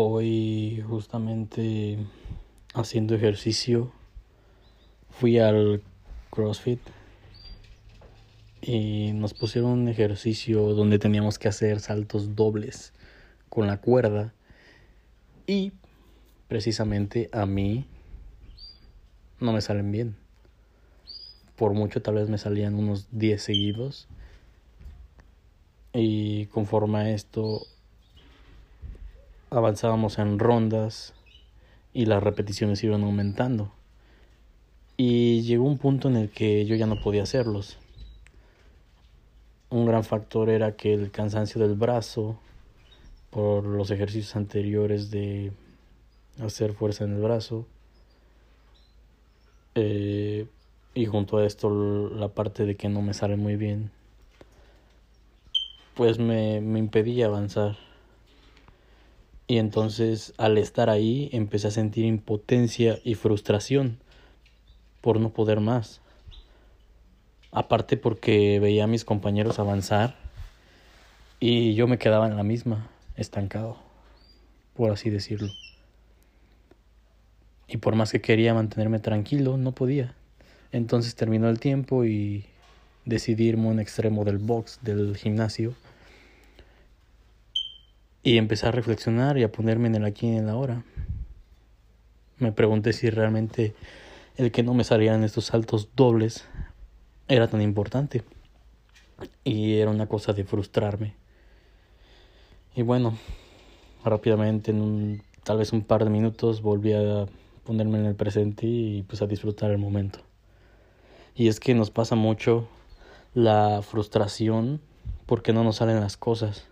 Hoy justamente haciendo ejercicio fui al CrossFit y nos pusieron un ejercicio donde teníamos que hacer saltos dobles con la cuerda y precisamente a mí no me salen bien. Por mucho tal vez me salían unos 10 seguidos y conforme a esto avanzábamos en rondas y las repeticiones iban aumentando. Y llegó un punto en el que yo ya no podía hacerlos. Un gran factor era que el cansancio del brazo por los ejercicios anteriores de hacer fuerza en el brazo eh, y junto a esto la parte de que no me sale muy bien pues me, me impedía avanzar y entonces al estar ahí empecé a sentir impotencia y frustración por no poder más. Aparte porque veía a mis compañeros avanzar y yo me quedaba en la misma, estancado, por así decirlo. Y por más que quería mantenerme tranquilo, no podía. Entonces terminó el tiempo y decidí irme a un extremo del box, del gimnasio y empecé a reflexionar y a ponerme en el aquí y en el ahora. Me pregunté si realmente el que no me salieran estos saltos dobles era tan importante. Y era una cosa de frustrarme. Y bueno, rápidamente en un, tal vez un par de minutos volví a ponerme en el presente y pues a disfrutar el momento. Y es que nos pasa mucho la frustración porque no nos salen las cosas.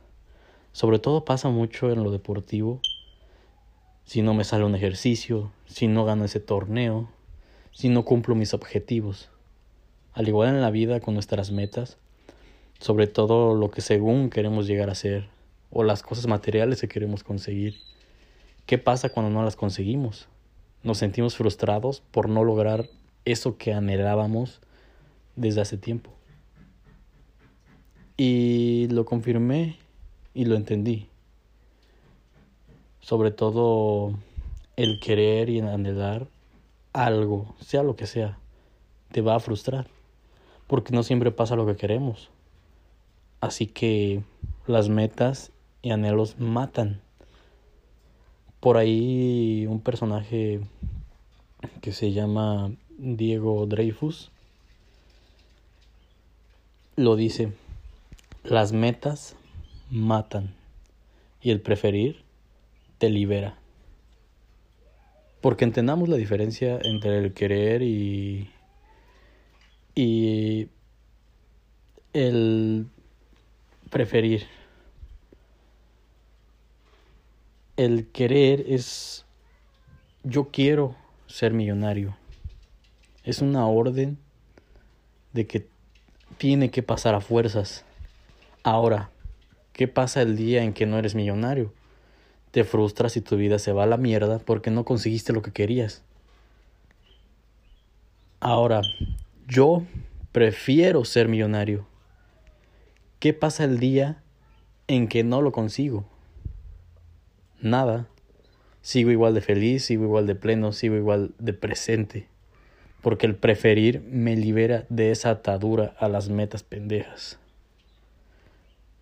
Sobre todo pasa mucho en lo deportivo. Si no me sale un ejercicio, si no gano ese torneo, si no cumplo mis objetivos. Al igual en la vida con nuestras metas, sobre todo lo que según queremos llegar a ser, o las cosas materiales que queremos conseguir. ¿Qué pasa cuando no las conseguimos? Nos sentimos frustrados por no lograr eso que anhelábamos desde hace tiempo. Y lo confirmé y lo entendí. Sobre todo el querer y anhelar algo, sea lo que sea, te va a frustrar, porque no siempre pasa lo que queremos. Así que las metas y anhelos matan. Por ahí un personaje que se llama Diego Dreyfus lo dice, las metas matan y el preferir te libera. Porque entendamos la diferencia entre el querer y, y el preferir. El querer es yo quiero ser millonario. Es una orden de que tiene que pasar a fuerzas. Ahora, ¿Qué pasa el día en que no eres millonario? Te frustras y tu vida se va a la mierda porque no conseguiste lo que querías. Ahora, yo prefiero ser millonario. ¿Qué pasa el día en que no lo consigo? Nada. Sigo igual de feliz, sigo igual de pleno, sigo igual de presente. Porque el preferir me libera de esa atadura a las metas pendejas.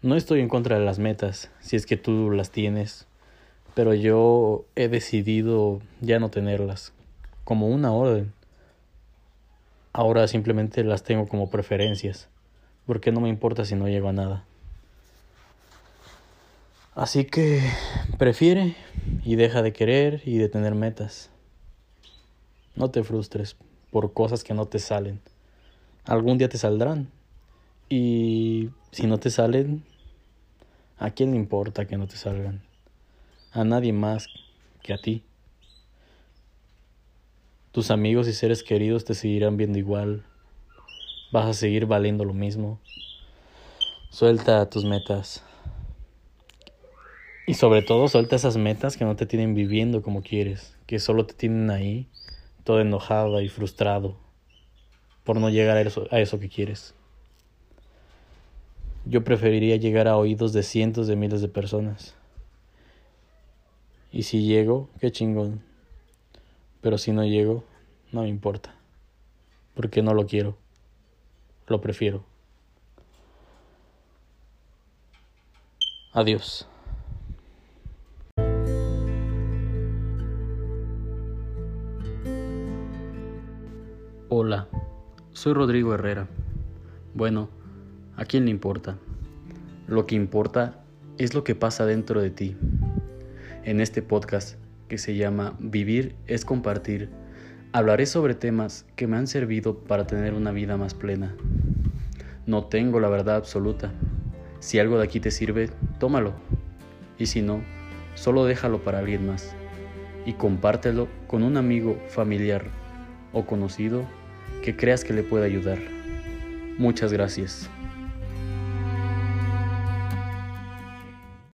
No estoy en contra de las metas, si es que tú las tienes, pero yo he decidido ya no tenerlas como una orden. Ahora simplemente las tengo como preferencias, porque no me importa si no llego a nada. Así que prefiere y deja de querer y de tener metas. No te frustres por cosas que no te salen. Algún día te saldrán. Y si no te salen, ¿A quién le importa que no te salgan? A nadie más que a ti. Tus amigos y seres queridos te seguirán viendo igual. Vas a seguir valiendo lo mismo. Suelta tus metas. Y sobre todo suelta esas metas que no te tienen viviendo como quieres, que solo te tienen ahí, todo enojado y frustrado por no llegar a eso, a eso que quieres. Yo preferiría llegar a oídos de cientos de miles de personas Y si llego, qué chingón. Pero si no llego, no me importa. Porque no lo quiero. Lo prefiero. Adiós. Hola, soy Rodrigo Herrera. Bueno, ¿a quién le importa? Lo que importa es lo que pasa dentro de ti. En este podcast, que se llama Vivir es compartir, hablaré sobre temas que me han servido para tener una vida más plena. No tengo la verdad absoluta. Si algo de aquí te sirve, tómalo. Y si no, solo déjalo para alguien más. Y compártelo con un amigo, familiar o conocido que creas que le pueda ayudar. Muchas gracias.